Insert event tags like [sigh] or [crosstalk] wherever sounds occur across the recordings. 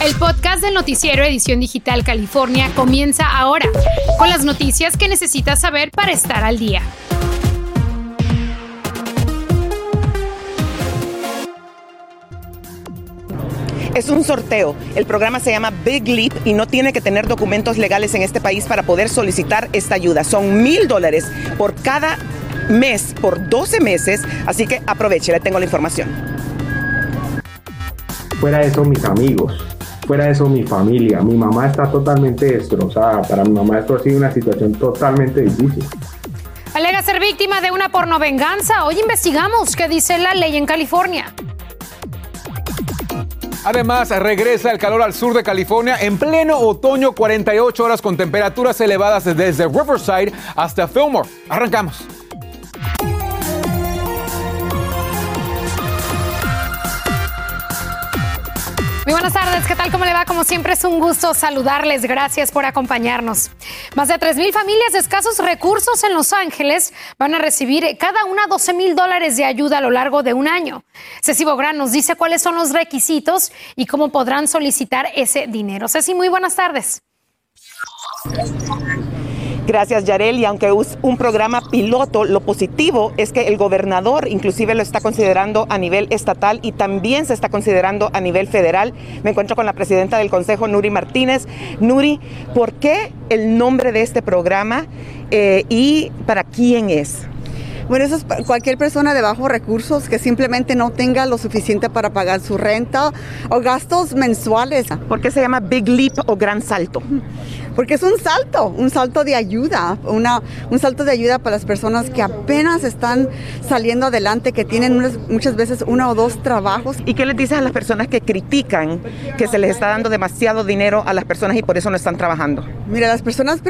El podcast del noticiero Edición Digital California comienza ahora, con las noticias que necesitas saber para estar al día. Es un sorteo. El programa se llama Big Leap y no tiene que tener documentos legales en este país para poder solicitar esta ayuda. Son mil dólares por cada mes, por 12 meses, así que aproveche, le tengo la información. Fuera de eso, mis amigos, fuera de eso, mi familia. Mi mamá está totalmente destrozada. Para mi mamá esto ha sido una situación totalmente difícil. Alega ser víctima de una pornovenganza. Hoy investigamos qué dice la ley en California. Además, regresa el calor al sur de California en pleno otoño, 48 horas con temperaturas elevadas desde Riverside hasta Fillmore. Arrancamos. Muy buenas tardes, ¿qué tal? ¿Cómo le va? Como siempre es un gusto saludarles. Gracias por acompañarnos. Más de 3.000 familias de escasos recursos en Los Ángeles van a recibir cada una 12 mil dólares de ayuda a lo largo de un año. Ceci Bográn nos dice cuáles son los requisitos y cómo podrán solicitar ese dinero. Ceci, muy buenas tardes. Gracias, Yarel. Y aunque es un programa piloto, lo positivo es que el gobernador inclusive lo está considerando a nivel estatal y también se está considerando a nivel federal. Me encuentro con la presidenta del Consejo, Nuri Martínez. Nuri, ¿por qué el nombre de este programa eh, y para quién es? Bueno, eso es cualquier persona de bajos recursos que simplemente no tenga lo suficiente para pagar su renta o gastos mensuales. ¿Por qué se llama Big Leap o Gran Salto? [laughs] porque es un salto, un salto de ayuda, una, un salto de ayuda para las personas que apenas están saliendo adelante, que tienen muchas veces uno o dos trabajos. ¿Y qué les dices a las personas que critican que se les está dando demasiado dinero a las personas y por eso no están trabajando? Mira, las personas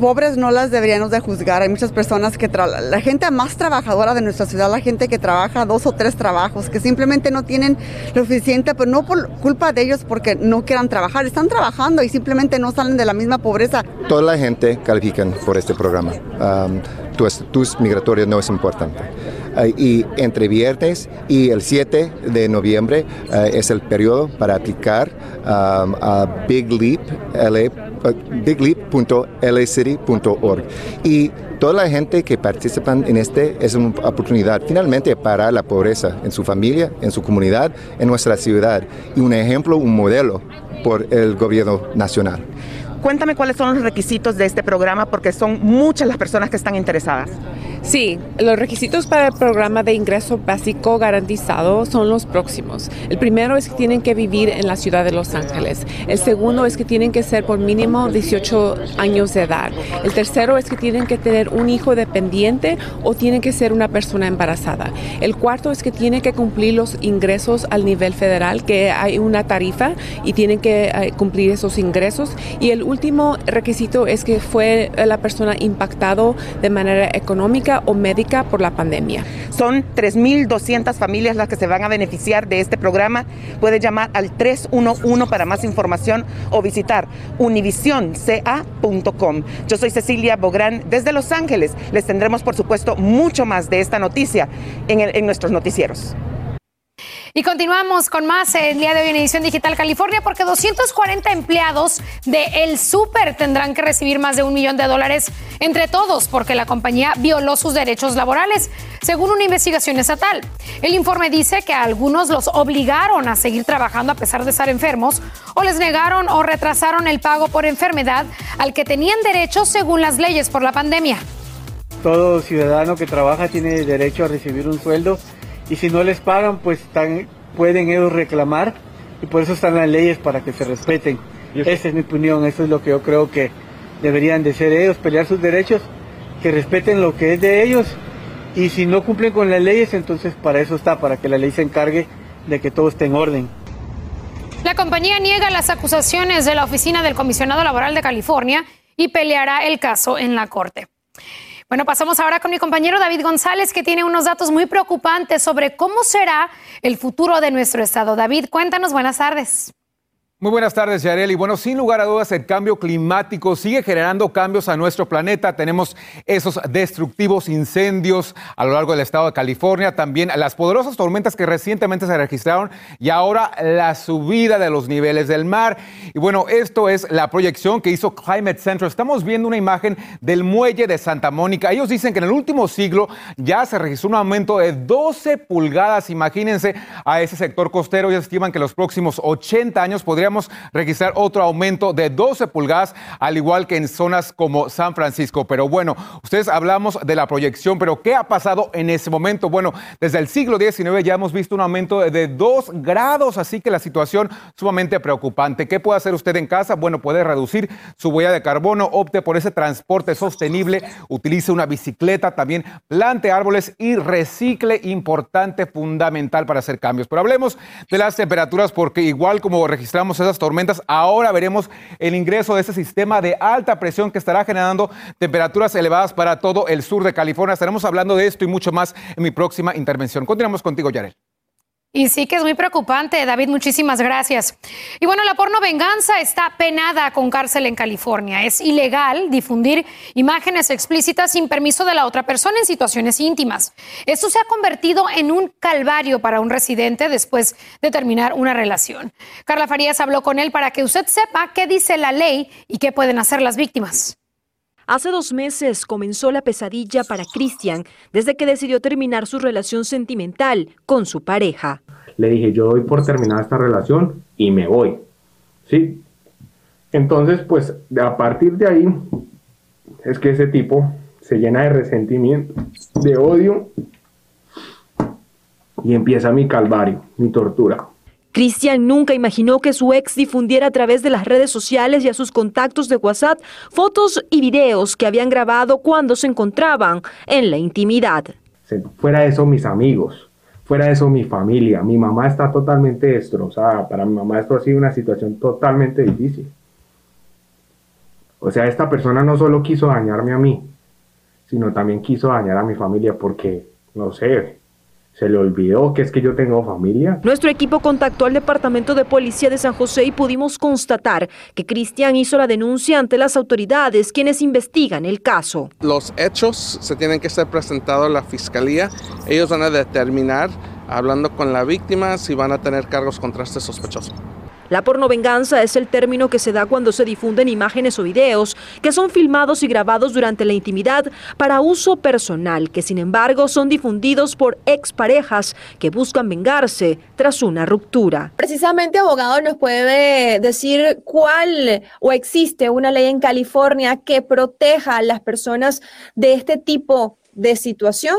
pobres no las deberíamos de juzgar. Hay muchas personas que, la gente más trabajadora de nuestra ciudad, la gente que trabaja dos o tres trabajos, que simplemente no tienen lo suficiente, pero no por culpa de ellos porque no quieran trabajar, están trabajando y simplemente no salen de la misma pobreza. Toda la gente califica por este programa. tus, tus migratorios no es importante. y entre viernes y el 7 de noviembre eh, es el periodo para aplicar a Big Leap, bigleap.lacity.org. Y toda la gente que participa en este es una oportunidad finalmente para la pobreza en su familia, en su comunidad, en nuestra ciudad y un ejemplo, un modelo por el gobierno nacional. Cuéntame cuáles son los requisitos de este programa porque son muchas las personas que están interesadas. Sí, los requisitos para el programa de ingreso básico garantizado son los próximos. El primero es que tienen que vivir en la ciudad de Los Ángeles. El segundo es que tienen que ser por mínimo 18 años de edad. El tercero es que tienen que tener un hijo dependiente o tienen que ser una persona embarazada. El cuarto es que tienen que cumplir los ingresos al nivel federal, que hay una tarifa y tienen que eh, cumplir esos ingresos. Y el último requisito es que fue la persona impactado de manera económica o médica por la pandemia. Son 3.200 familias las que se van a beneficiar de este programa. Puede llamar al 311 para más información o visitar univisionca.com. Yo soy Cecilia Bográn desde Los Ángeles. Les tendremos, por supuesto, mucho más de esta noticia en, en nuestros noticieros. Y continuamos con más el día de hoy en Edición Digital California porque 240 empleados de El Super tendrán que recibir más de un millón de dólares entre todos porque la compañía violó sus derechos laborales, según una investigación estatal. El informe dice que a algunos los obligaron a seguir trabajando a pesar de estar enfermos o les negaron o retrasaron el pago por enfermedad al que tenían derecho según las leyes por la pandemia. Todo ciudadano que trabaja tiene derecho a recibir un sueldo y si no les pagan, pues pueden ellos reclamar y por eso están las leyes para que se respeten. Esa es mi opinión, eso es lo que yo creo que deberían de ser ellos, pelear sus derechos, que respeten lo que es de ellos y si no cumplen con las leyes, entonces para eso está, para que la ley se encargue de que todo esté en orden. La compañía niega las acusaciones de la Oficina del Comisionado Laboral de California y peleará el caso en la Corte. Bueno, pasamos ahora con mi compañero David González, que tiene unos datos muy preocupantes sobre cómo será el futuro de nuestro estado. David, cuéntanos, buenas tardes. Muy buenas tardes, Yarel. Y bueno, sin lugar a dudas, el cambio climático sigue generando cambios a nuestro planeta. Tenemos esos destructivos incendios a lo largo del estado de California, también las poderosas tormentas que recientemente se registraron y ahora la subida de los niveles del mar. Y bueno, esto es la proyección que hizo Climate Central. Estamos viendo una imagen del muelle de Santa Mónica. Ellos dicen que en el último siglo ya se registró un aumento de 12 pulgadas. Imagínense a ese sector costero. Ya estiman que los próximos 80 años podríamos registrar otro aumento de 12 pulgadas, al igual que en zonas como San Francisco. Pero bueno, ustedes hablamos de la proyección, pero ¿qué ha pasado en ese momento? Bueno, desde el siglo XIX ya hemos visto un aumento de 2 grados, así que la situación sumamente preocupante. ¿Qué puede hacer usted en casa? Bueno, puede reducir su huella de carbono, opte por ese transporte sostenible, utilice una bicicleta, también plante árboles y recicle, importante, fundamental para hacer cambios. Pero hablemos de las temperaturas porque igual como registramos esas tormentas, ahora veremos el ingreso de ese sistema de alta presión que estará generando temperaturas elevadas para todo el sur de California. Estaremos hablando de esto y mucho más en mi próxima intervención. Continuamos contigo, Yarel. Y sí que es muy preocupante, David, muchísimas gracias. Y bueno, la porno venganza está penada con cárcel en California. Es ilegal difundir imágenes explícitas sin permiso de la otra persona en situaciones íntimas. Esto se ha convertido en un calvario para un residente después de terminar una relación. Carla Farías habló con él para que usted sepa qué dice la ley y qué pueden hacer las víctimas. Hace dos meses comenzó la pesadilla para Christian desde que decidió terminar su relación sentimental con su pareja. Le dije, yo doy por terminar esta relación y me voy. ¿Sí? Entonces, pues a partir de ahí es que ese tipo se llena de resentimiento, de odio y empieza mi calvario, mi tortura. Cristian nunca imaginó que su ex difundiera a través de las redes sociales y a sus contactos de WhatsApp fotos y videos que habían grabado cuando se encontraban en la intimidad. Fuera eso, mis amigos, fuera eso, mi familia. Mi mamá está totalmente destrozada. Para mi mamá esto ha sido una situación totalmente difícil. O sea, esta persona no solo quiso dañarme a mí, sino también quiso dañar a mi familia porque, no sé, se le olvidó que es que yo tengo familia. Nuestro equipo contactó al Departamento de Policía de San José y pudimos constatar que Cristian hizo la denuncia ante las autoridades quienes investigan el caso. Los hechos se tienen que ser presentados a la fiscalía. Ellos van a determinar, hablando con la víctima, si van a tener cargos contra este sospechoso. La pornovenganza es el término que se da cuando se difunden imágenes o videos que son filmados y grabados durante la intimidad para uso personal, que sin embargo son difundidos por exparejas que buscan vengarse tras una ruptura. Precisamente, abogado, nos puede decir cuál o existe una ley en California que proteja a las personas de este tipo de situación.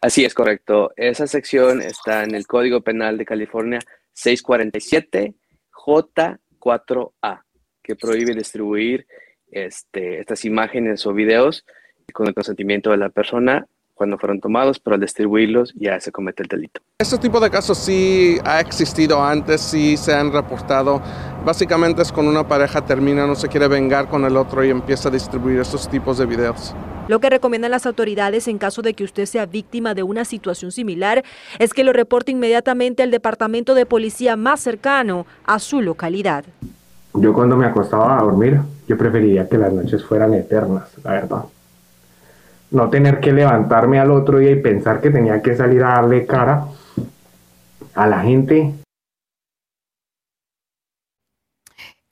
Así es correcto. Esa sección está en el Código Penal de California 647 J4A, que prohíbe distribuir este, estas imágenes o videos con el consentimiento de la persona cuando fueron tomados, pero al distribuirlos ya se comete el delito. Este tipo de casos sí ha existido antes, sí se han reportado. Básicamente es cuando una pareja termina, no se quiere vengar con el otro y empieza a distribuir estos tipos de videos. Lo que recomiendan las autoridades en caso de que usted sea víctima de una situación similar es que lo reporte inmediatamente al departamento de policía más cercano a su localidad. Yo cuando me acostaba a dormir, yo preferiría que las noches fueran eternas, la verdad no tener que levantarme al otro día y pensar que tenía que salir a darle cara a la gente.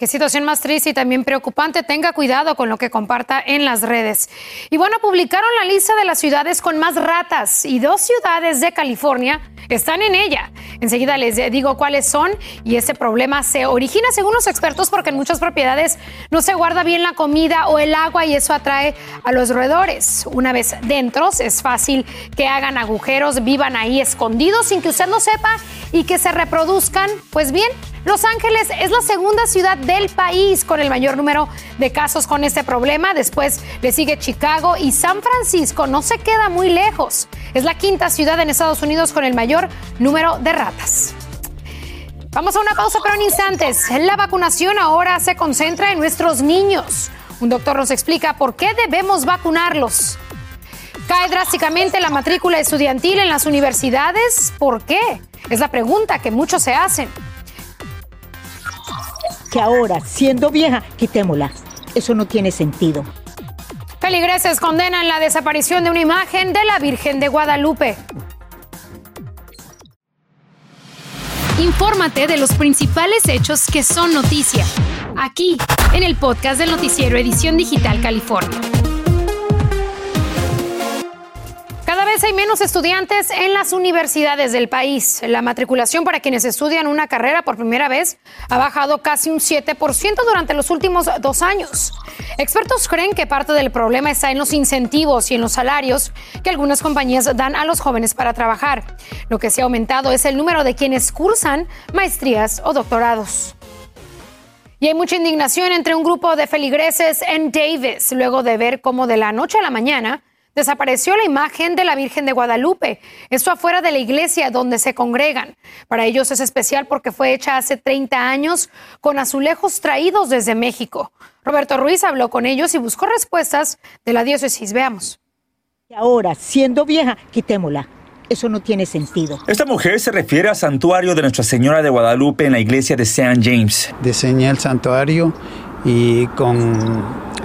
Qué situación más triste y también preocupante. Tenga cuidado con lo que comparta en las redes. Y bueno, publicaron la lista de las ciudades con más ratas y dos ciudades de California están en ella. Enseguida les digo cuáles son y ese problema se origina según los expertos porque en muchas propiedades no se guarda bien la comida o el agua y eso atrae a los roedores. Una vez dentro es fácil que hagan agujeros, vivan ahí escondidos sin que usted lo sepa y que se reproduzcan. Pues bien, Los Ángeles es la segunda ciudad del país con el mayor número de casos con este problema. Después le sigue Chicago y San Francisco no se queda muy lejos. Es la quinta ciudad en Estados Unidos con el mayor número de ratas. Vamos a una pausa, pero en instantes. La vacunación ahora se concentra en nuestros niños. Un doctor nos explica por qué debemos vacunarlos. Cae drásticamente la matrícula estudiantil en las universidades. ¿Por qué? Es la pregunta que muchos se hacen. que ahora, siendo vieja, quitémosla. Eso no tiene sentido. Feligreses condenan la desaparición de una imagen de la Virgen de Guadalupe. Infórmate de los principales hechos que son noticia, aquí, en el podcast del noticiero Edición Digital California. Hay menos estudiantes en las universidades del país. La matriculación para quienes estudian una carrera por primera vez ha bajado casi un 7% durante los últimos dos años. Expertos creen que parte del problema está en los incentivos y en los salarios que algunas compañías dan a los jóvenes para trabajar. Lo que se ha aumentado es el número de quienes cursan maestrías o doctorados. Y hay mucha indignación entre un grupo de feligreses en Davis luego de ver cómo de la noche a la mañana desapareció la imagen de la Virgen de Guadalupe. Esto afuera de la iglesia donde se congregan. Para ellos es especial porque fue hecha hace 30 años con azulejos traídos desde México. Roberto Ruiz habló con ellos y buscó respuestas de la diócesis. Veamos. Ahora, siendo vieja, quitémosla. Eso no tiene sentido. Esta mujer se refiere al santuario de Nuestra Señora de Guadalupe en la iglesia de St. James. Diseñé el santuario y con,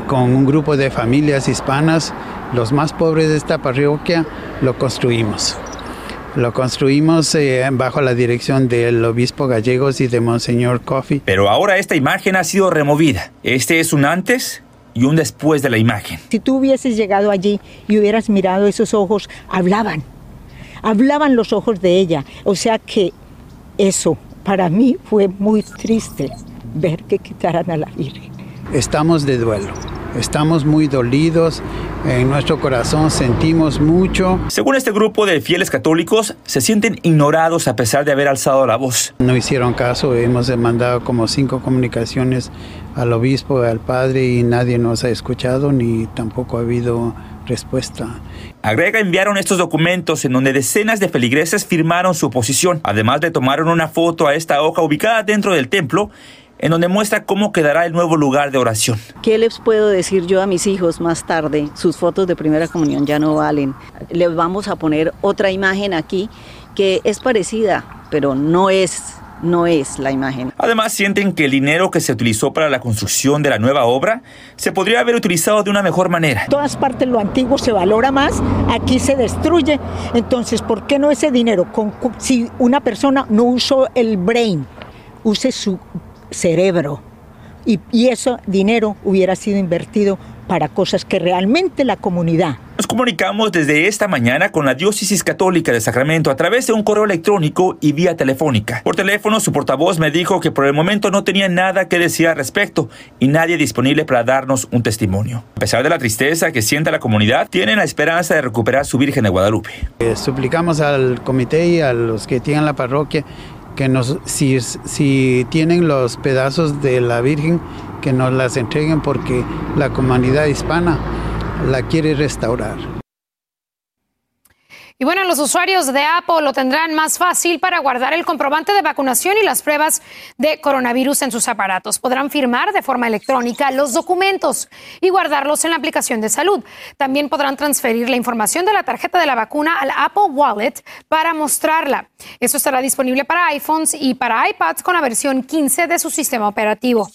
con un grupo de familias hispanas los más pobres de esta parroquia, lo construimos. Lo construimos eh, bajo la dirección del obispo Gallegos y de Monseñor Coffee. Pero ahora esta imagen ha sido removida. Este es un antes y un después de la imagen. Si tú hubieses llegado allí y hubieras mirado esos ojos, hablaban. Hablaban los ojos de ella. O sea que eso para mí fue muy triste ver que quitaran a la Virgen. Estamos de duelo. Estamos muy dolidos, en nuestro corazón sentimos mucho. Según este grupo de fieles católicos, se sienten ignorados a pesar de haber alzado la voz. No hicieron caso, hemos mandado como cinco comunicaciones al obispo, al padre y nadie nos ha escuchado ni tampoco ha habido respuesta. Agrega enviaron estos documentos en donde decenas de feligreses firmaron su oposición. Además le tomaron una foto a esta hoja ubicada dentro del templo en donde muestra cómo quedará el nuevo lugar de oración. ¿Qué les puedo decir yo a mis hijos más tarde? Sus fotos de primera comunión ya no valen. Les vamos a poner otra imagen aquí que es parecida, pero no es no es la imagen. Además, sienten que el dinero que se utilizó para la construcción de la nueva obra se podría haber utilizado de una mejor manera. En todas partes lo antiguo se valora más, aquí se destruye. Entonces, ¿por qué no ese dinero? si una persona no usó el brain, use su cerebro. Y, y ese dinero hubiera sido invertido para cosas que realmente la comunidad nos comunicamos desde esta mañana con la Diócesis Católica de Sacramento a través de un correo electrónico y vía telefónica. Por teléfono, su portavoz me dijo que por el momento no tenía nada que decir al respecto y nadie disponible para darnos un testimonio. A pesar de la tristeza que siente la comunidad, tienen la esperanza de recuperar su Virgen de Guadalupe. Eh, suplicamos al comité y a los que tienen la parroquia que nos, si, si tienen los pedazos de la Virgen, que nos las entreguen porque la comunidad hispana la quiere restaurar. Y bueno, los usuarios de Apple lo tendrán más fácil para guardar el comprobante de vacunación y las pruebas de coronavirus en sus aparatos. Podrán firmar de forma electrónica los documentos y guardarlos en la aplicación de salud. También podrán transferir la información de la tarjeta de la vacuna al Apple Wallet para mostrarla. Eso estará disponible para iPhones y para iPads con la versión 15 de su sistema operativo.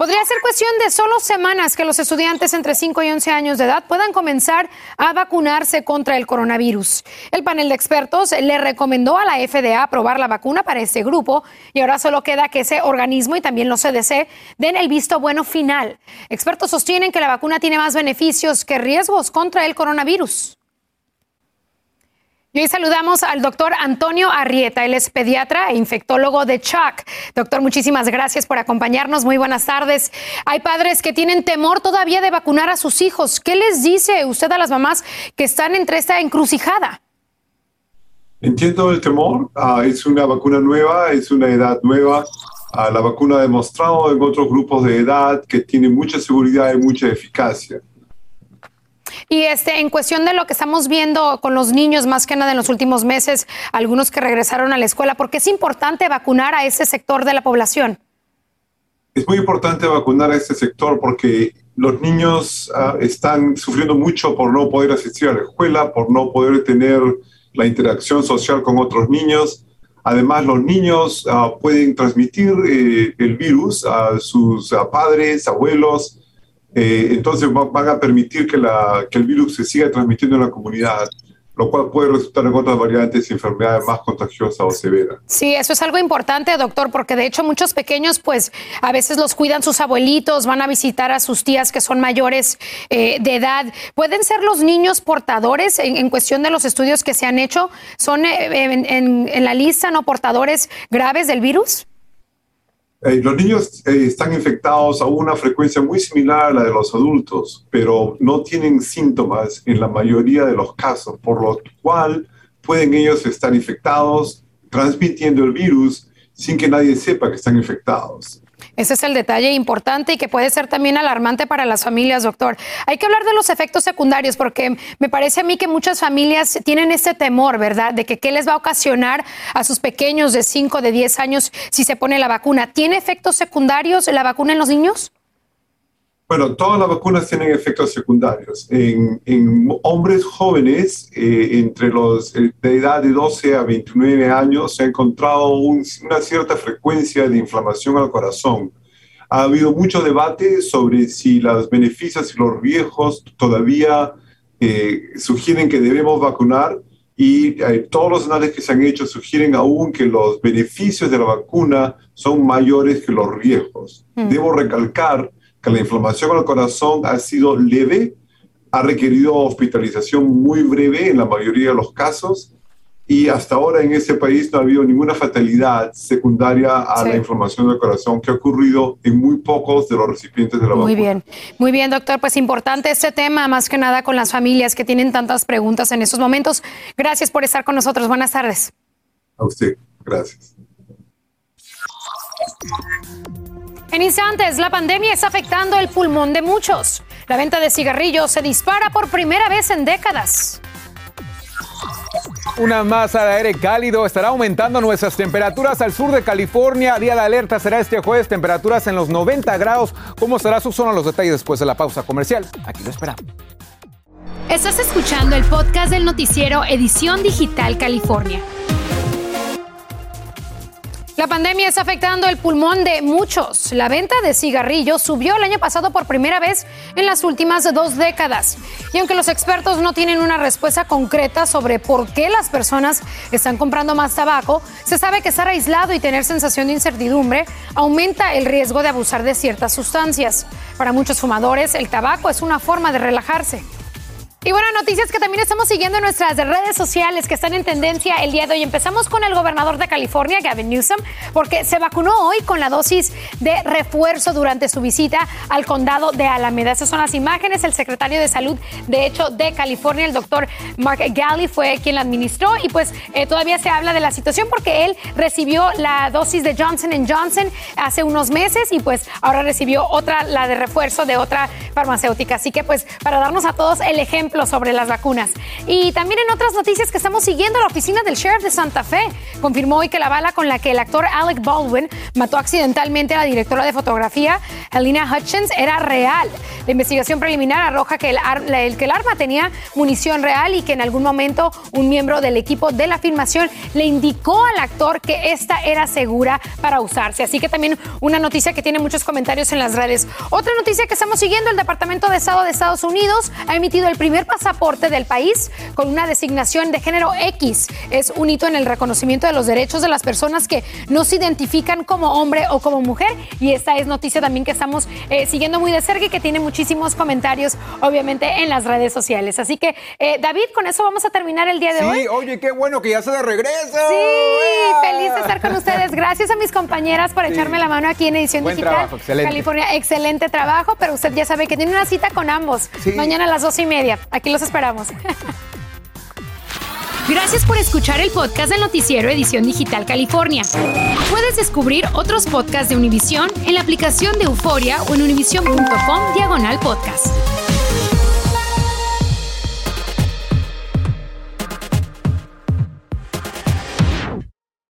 Podría ser cuestión de solo semanas que los estudiantes entre 5 y 11 años de edad puedan comenzar a vacunarse contra el coronavirus. El panel de expertos le recomendó a la FDA aprobar la vacuna para ese grupo y ahora solo queda que ese organismo y también los CDC den el visto bueno final. Expertos sostienen que la vacuna tiene más beneficios que riesgos contra el coronavirus. Y hoy saludamos al doctor Antonio Arrieta, él es pediatra e infectólogo de CHAC. Doctor, muchísimas gracias por acompañarnos. Muy buenas tardes. Hay padres que tienen temor todavía de vacunar a sus hijos. ¿Qué les dice usted a las mamás que están entre esta encrucijada? Entiendo el temor. Ah, es una vacuna nueva, es una edad nueva. Ah, la vacuna ha demostrado en otros grupos de edad que tiene mucha seguridad y mucha eficacia. Y este, en cuestión de lo que estamos viendo con los niños, más que nada en los últimos meses, algunos que regresaron a la escuela, ¿por qué es importante vacunar a ese sector de la población? Es muy importante vacunar a este sector porque los niños ah, están sufriendo mucho por no poder asistir a la escuela, por no poder tener la interacción social con otros niños. Además, los niños ah, pueden transmitir eh, el virus a sus ah, padres, abuelos, eh, entonces van a permitir que, la, que el virus se siga transmitiendo en la comunidad lo cual puede resultar en otras variantes y enfermedades más contagiosas o severas. Sí, eso es algo importante, doctor, porque de hecho muchos pequeños, pues a veces los cuidan sus abuelitos, van a visitar a sus tías que son mayores eh, de edad. ¿Pueden ser los niños portadores en, cuestión de los estudios que se han hecho? ¿Son eh, en la lista no portadores graves del virus? Eh, los niños eh, están infectados a una frecuencia muy similar a la de los adultos, pero no tienen síntomas en la mayoría de los casos, por lo cual pueden ellos estar infectados, transmitiendo el virus sin que nadie sepa que están infectados. Ese es el detalle importante y que puede ser también alarmante para las familias, doctor. Hay que hablar de los efectos secundarios porque me parece a mí que muchas familias tienen ese temor, ¿verdad? De que qué les va a ocasionar a sus pequeños de 5, de 10 años si se pone la vacuna. ¿Tiene efectos secundarios la vacuna en los niños? Bueno, todas las vacunas tienen efectos secundarios. En, hombres jóvenes, eh, entre los eh, de edad de 12 a 29 años, se ha encontrado una cierta frecuencia de inflamación al corazón. Ha habido mucho debate sobre si los beneficios y los riesgos todavía eh, sugieren que debemos vacunar y todos los análisis que se han hecho sugieren aún que los beneficios de la vacuna son mayores que los riesgos. Mm. Debo recalcar que la inflamación al corazón ha sido leve, ha requerido hospitalización muy breve en la mayoría de los casos y hasta ahora en ese país no ha habido ninguna fatalidad secundaria a la inflamación del corazón que ha ocurrido en muy pocos de los recipientes de la vacuna. Muy bien, muy bien, doctor. Pues importante este tema, más que nada con las familias que tienen tantas preguntas en estos momentos. Gracias por estar con nosotros. Buenas tardes. A usted, gracias. En instantes, la pandemia está afectando el pulmón de muchos. La venta de cigarrillos se dispara por primera vez en décadas. Una masa de aire cálido estará aumentando nuestras temperaturas al sur de California. Día de alerta será este jueves, temperaturas en los 90 grados. ¿Cómo será su zona? Los detalles después de la pausa comercial. Aquí lo esperamos. Estás escuchando el podcast del noticiero Edición Digital California. La pandemia está afectando el pulmón de muchos. La venta de cigarrillos subió el año pasado por primera vez en las últimas dos décadas. Y aunque los expertos no tienen una respuesta concreta sobre por qué las personas están comprando más tabaco, se sabe que estar aislado y tener sensación de incertidumbre aumenta el riesgo de abusar de ciertas sustancias. Para muchos fumadores, el tabaco es una forma de relajarse. Y bueno, noticias que también estamos siguiendo en nuestras redes sociales que están en tendencia el día de hoy. Empezamos con el gobernador de California, Gavin Newsom, porque se vacunó hoy con la dosis de refuerzo durante su visita al condado de Alameda. Esas son las imágenes. El secretario de Salud, de hecho, de California, el doctor Mark Galley, fue quien la administró. Y pues eh, todavía se habla de la situación porque él recibió la dosis de Johnson Johnson hace unos meses y pues ahora recibió otra, la de refuerzo de otra farmacéutica. Así que pues para darnos a todos el ejemplo sobre las vacunas. Y también en otras noticias que estamos siguiendo, la oficina del sheriff de Santa Fe confirmó hoy que la bala con la que el actor Alec Baldwin mató accidentalmente a la directora de fotografía, Helena Hutchins, era real. La investigación preliminar arroja que el, el, que el arma tenía munición real y que en algún momento un miembro del equipo de la filmación le indicó al actor que esta era segura para usarse. Así que también una noticia que tiene muchos comentarios en las redes. Otra noticia que estamos siguiendo, el Departamento de Estado de Estados Unidos ha emitido el primer pasaporte del país con una designación de género X. Es un hito en el reconocimiento de los derechos de las personas que no se identifican como hombre o como mujer. Y esta es noticia también que estamos eh, siguiendo muy de cerca y que tiene muchísimos comentarios, obviamente, en las redes sociales. Así que, eh, David, con eso vamos a terminar el día de hoy. Sí, oye, qué bueno que ya se de regreso. Sí, feliz de estar con ustedes. Gracias a mis compañeras por echarme la mano aquí en Edición Digital. California, excelente trabajo, pero usted ya sabe que tiene una cita con ambos. Mañana a las dos y media. Aquí los esperamos. [laughs] Gracias por escuchar el podcast del noticiero Edición Digital California. Puedes descubrir otros podcasts de Univision en la aplicación de Euforia o en univision.com diagonal podcast.